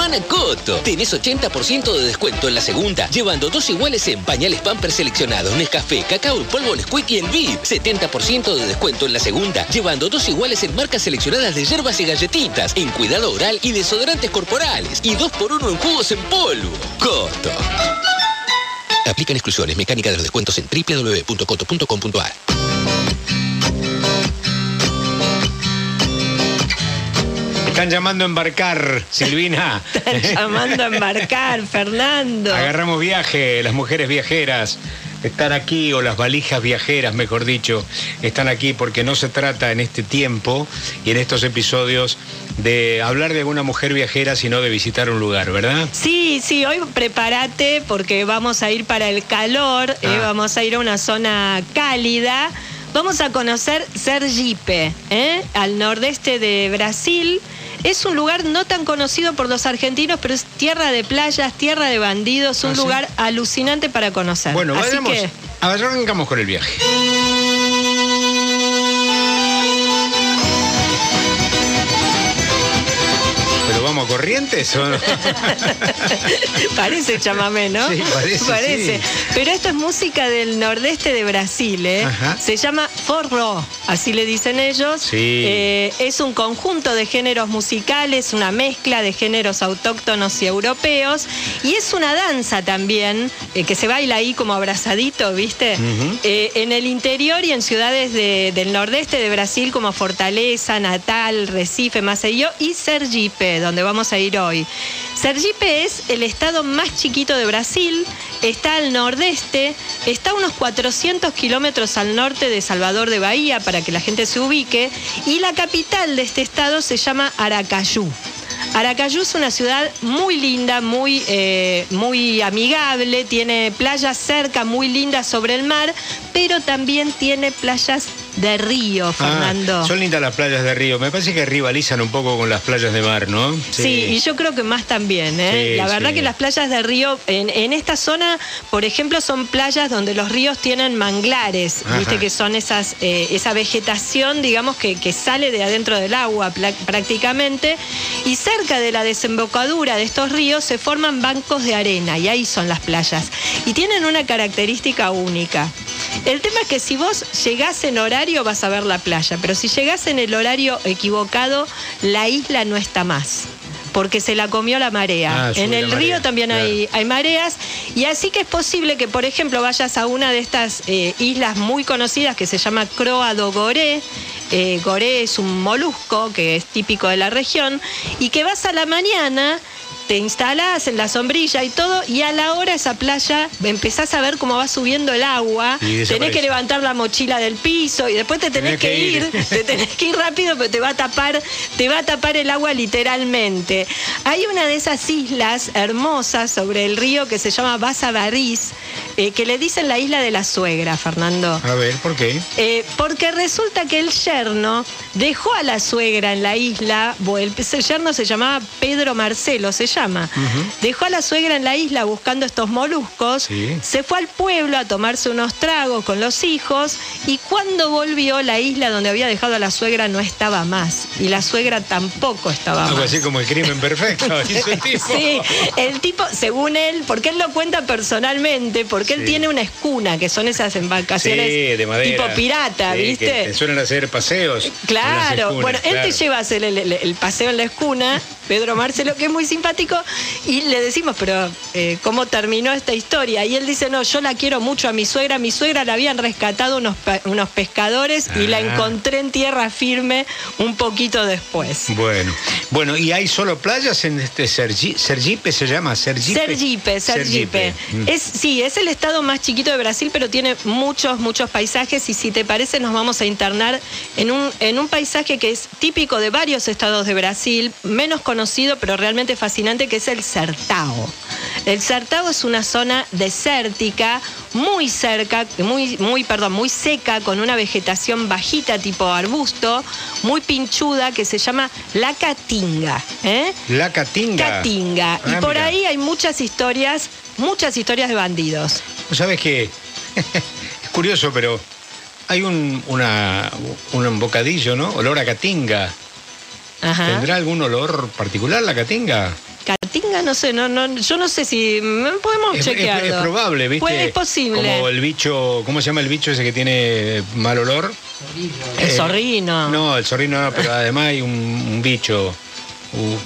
Manacoto. Tenés 80% de descuento en la segunda, llevando dos iguales en pañales Pampers seleccionados, Nescafé, cacao en polvo Nesquik y el VIP. 70% de descuento en la segunda, llevando dos iguales en marcas seleccionadas de hierbas y galletitas, en cuidado oral y desodorantes corporales. Y dos por uno en jugos en polvo. Coto. Aplican exclusiones. Mecánica de los descuentos en www.coto.com.ar. Están llamando a embarcar, Silvina. Están llamando a embarcar, Fernando. Agarramos viaje, las mujeres viajeras están aquí, o las valijas viajeras, mejor dicho, están aquí porque no se trata en este tiempo y en estos episodios de hablar de alguna mujer viajera, sino de visitar un lugar, ¿verdad? Sí, sí, hoy prepárate porque vamos a ir para el calor, eh, Ah. vamos a ir a una zona cálida. Vamos a conocer Sergipe, ¿eh? al nordeste de Brasil. Es un lugar no tan conocido por los argentinos, pero es tierra de playas, tierra de bandidos, un Ah, ¿sí? lugar alucinante para conocer. Bueno, Así vayamos. que Arrancamos con el viaje. ¿Pero vamos a corrientes o no? parece chamamé, ¿no? Sí, parece, sí. Pero esto es música del nordeste de Brasil, ¿eh? Ajá. Se llama forró, así le dicen ellos. Sí. Eh, es un conjunto de géneros musicales, una mezcla de géneros autóctonos y europeos. Y es una danza también, eh, que se baila ahí como abrazadito, ¿viste? Eh, en el interior y en ciudades de- del nordeste de Brasil como Fortaleza, Natal, Recife, Maceió y Sergipe, donde vamos a ir hoy. Sergipe es el estado más chiquito de Brasil, está al nordeste, está a unos 400 kilómetros al norte de Salvador de Bahía, para que la gente se ubique, y la capital de este estado se llama Aracayú. Aracayú es una ciudad muy linda, muy, eh, muy amigable, tiene playas cerca, muy lindas sobre el mar, pero también tiene playas de río, Fernando. Ah, son lindas las playas de Río. Me parece que rivalizan un poco con las playas de mar, ¿no? Sí. y yo creo que más también. ¿eh? Sí, la verdad sí. que las playas de río, en, en esta zona, por ejemplo, son playas donde los ríos tienen manglares, Ajá. viste que son esas, eh, esa vegetación, digamos, que, que sale de adentro del agua prácticamente. Y cerca de la desembocadura de estos ríos se forman bancos de arena y ahí son las playas. Y tienen una característica única. El tema es que si vos llegás en horario vas a ver la playa, pero si llegás en el horario equivocado, la isla no está más. Porque se la comió la marea. Ah, en el marea, río también claro. hay, hay mareas. Y así que es posible que, por ejemplo, vayas a una de estas eh, islas muy conocidas que se llama Croa do Goré. Eh, goré es un molusco que es típico de la región. Y que vas a la mañana te instalás en la sombrilla y todo, y a la hora esa playa empezás a ver cómo va subiendo el agua, tenés que levantar la mochila del piso y después te tenés, Tenés que ir, ir. te tenés que ir rápido, pero te va a tapar, te va a tapar el agua literalmente. Hay una de esas islas hermosas sobre el río que se llama Baza Barriz, eh, que le dicen la isla de la suegra, Fernando. A ver, ¿por qué? Eh, porque resulta que el yerno dejó a la suegra en la isla, el, yerno se llamaba Pedro Marcelo, se llama. Dejó a la suegra en la isla buscando estos moluscos, Sí. se fue al pueblo a tomarse unos tragos con los hijos y cuando volvió la isla donde había dejado a la suegra no estaba más y la suegra tampoco estaba Algo más. así como el crimen perfecto. hizo el tipo. Sí, el tipo, según él, porque él lo cuenta personalmente, porque él Sí. tiene una escuna, que son esas embarcaciones Sí, de madera. tipo pirata, Sí, que ¿viste? te suelen hacer paseos. Claro, bueno, él te lleva a hacer el, el- el paseo en la escuna, Pedro Marcelo, que es muy simpático, y le decimos, pero eh, ¿cómo terminó esta historia? Y él dice, no, yo la quiero mucho a mi suegra, mi suegra la habían rescatado unos, unos pescadores y la Ah. encontré en tierra firme un poquito después. Bueno, bueno, ¿y hay solo playas en este Sergi- Sergipe? ¿Se llama Sergipe? Sergipe, Sergipe. Es, sí, es el estado más chiquito de Brasil, pero tiene muchos, muchos paisajes y si te parece nos vamos a internar en un, en un paisaje que es típico de varios estados de Brasil, menos conocido pero realmente fascinante, que es el Sertao. El Sertao es una zona desértica, muy cerca, muy, muy, perdón, muy seca, con una vegetación bajita tipo arbusto, muy pinchuda, que se llama la Caatinga. ¿eh? La Catinga. Catinga. Ah, y por mira. ahí hay muchas historias, muchas historias de bandidos. ¿Vos ¿Sabes qué? es curioso, pero hay un, una, un bocadillo, ¿no? Olor a Catinga. Ajá. ¿Tendrá algún olor particular la Catinga? Caatinga, no sé, no, no, yo no sé si mm, podemos Es, es- chequearlo. es probable, ¿viste? Pues es posible. Como el bicho, ¿cómo se llama el bicho ese que tiene mal olor? El Eh, zorrino. No, el zorrino no, pero además hay un, un bicho,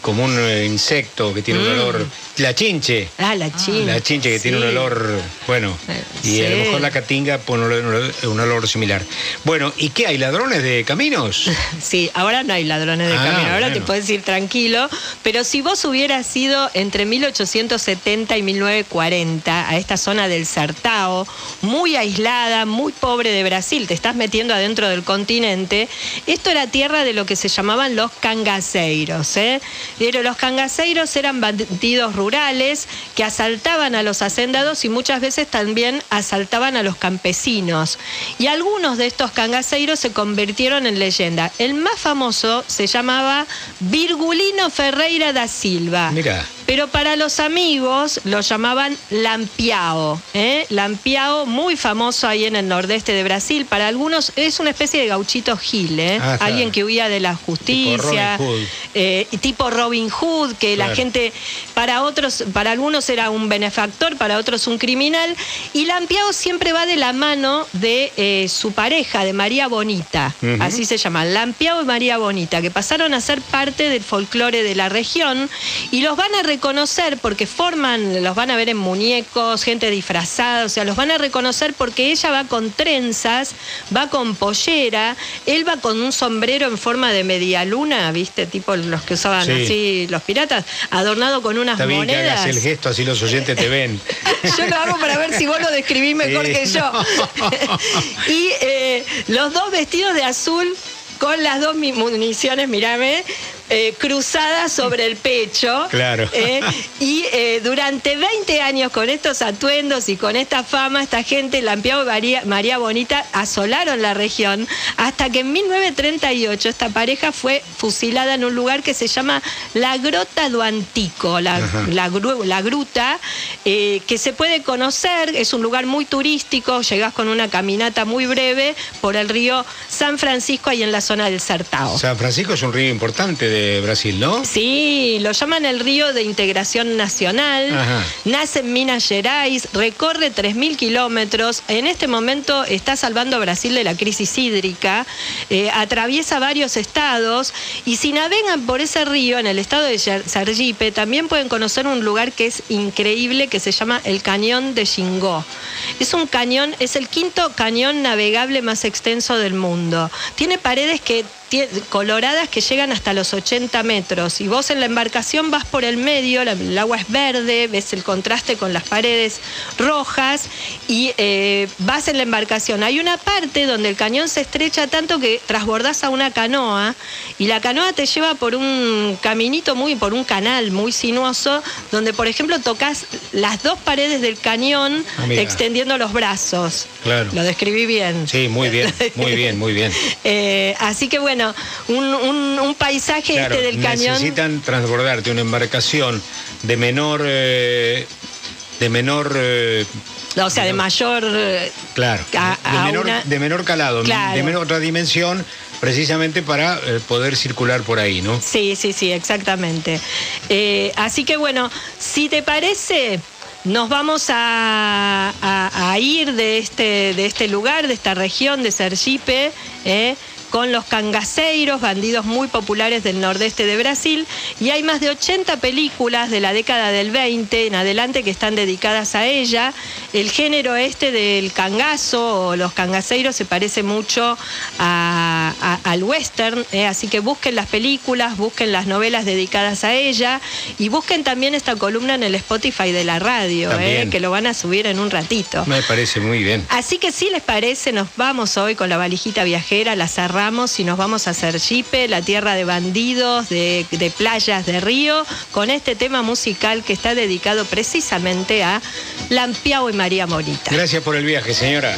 como un eh, insecto que tiene un Mm. olor. La chinche. Ah, la chinche. La chinche que tiene un olor, bueno, y a lo mejor la catinga pone un olor, un olor similar. Bueno, ¿y qué hay? ¿Ladrones de caminos? Sí, ahora no hay ladrones de Ah, camino, ahora te puedes ir tranquilo, pero si vos hubieras ido entre 1870 y 1940 a esta zona del Sertao, muy aislada, muy pobre de Brasil, te estás metiendo adentro del continente, esto era tierra de lo que se llamaban los cangaceiros. ¿eh? Pero los cangaceiros eran bandidos que asaltaban a los hacendados y muchas veces también asaltaban a los campesinos. Y algunos de estos cangaceiros se convirtieron en leyenda. El más famoso se llamaba Virgulino Ferreira da Silva. Mira. Pero para los amigos lo llamaban Lampiao. ¿eh? Lampiao, muy famoso ahí en el nordeste de Brasil. Para algunos es una especie de gauchito gil, ¿eh? Ah, claro. alguien que huía de la justicia. Robin Hood. eh, tipo Robin Hood, que la gente, para otros, para algunos era un benefactor, para otros un criminal. Y Lampiao siempre va de la mano de eh, su pareja, de María Bonita. Así se llama, Lampiao y María Bonita, que pasaron a ser parte del folclore de la región y los van a reconocer porque forman, los van a ver en muñecos, gente disfrazada, o sea, los van a reconocer porque ella va con trenzas, va con pollera, él va con un sombrero en forma de media luna, ¿viste? Tipo los que usaban Sí. así los piratas, adornado con unas Está bien que monedas. hagas el gesto, así los oyentes te ven. Yo lo hago para ver si vos lo describís mejor Sí, que yo. no. y eh, los dos vestidos de azul con las dos municiones, mirame, eh, cruzadas sobre el pecho. Claro. Eh, y eh, durante 20 años con estos atuendos y con esta fama, esta gente, Lampiao y María, María Bonita, asolaron la región hasta que en 1938 esta pareja fue fusilada en un lugar que se llama la Grota do Antico, la, la, gru- la gruta, que se puede conocer, es un lugar muy turístico, llegás con una caminata muy breve por el río San Francisco, ahí en la zona del Sertao. San Francisco es un río importante de Brasil, ¿no? Sí, lo llaman el río de integración nacional. Ajá. Nace en Minas Gerais, recorre 3.000 kilómetros. En este momento está salvando a Brasil de la crisis hídrica. eh, atraviesa varios estados. Y si navegan por ese río, en el estado de Ser- Sergipe, también pueden conocer un lugar que es increíble, que se llama el Cañón de Xingó. Es un cañón, es el quinto cañón navegable más extenso del mundo. Tiene paredes que coloradas que llegan hasta los 80 metros y vos en la embarcación vas por el medio, la- el agua es verde, ves el contraste con las paredes rojas y eh, vas en la embarcación. Hay una parte donde el cañón se estrecha tanto que trasbordás a una canoa y la canoa te lleva por un caminito muy, por un canal muy sinuoso donde por ejemplo tocas las dos paredes del cañón Ah, extendiendo los brazos. Claro. Lo describí bien. Sí, muy bien, muy bien, muy bien. Eh, así que bueno, un, un- un paisaje Claro, este del cañón. necesitan transbordarte una embarcación de menor, eh, de menor, eh, O sea, de mayor. eh, claro, A- de, menor, una- de menor calado, Claro. de menor otra dimensión, precisamente para eh, poder circular por ahí, ¿no? Sí, sí, sí, exactamente. Eh, así que bueno, si te parece, nos vamos a, a- a ir de este, de este lugar, de esta región de Sergipe, eh, con los cangaceiros, bandidos muy populares del nordeste de Brasil, y hay más de 80 películas de la década del 20 en adelante que están dedicadas a ella. El género este del cangazo o los cangaceiros se parece mucho a- a- al western, eh, así que busquen las películas, busquen las novelas dedicadas a ella y busquen también esta columna en el Spotify de la radio, eh, que lo van a subir en un ratito. Me parece muy bien. Así que si les parece, nos vamos hoy con la valijita viajera, la cerramos y nos vamos a Sergipe, la tierra de bandidos, de, de playas, de río, con este tema musical que está dedicado precisamente a Lampiao y María Morita. Gracias por el viaje, señora.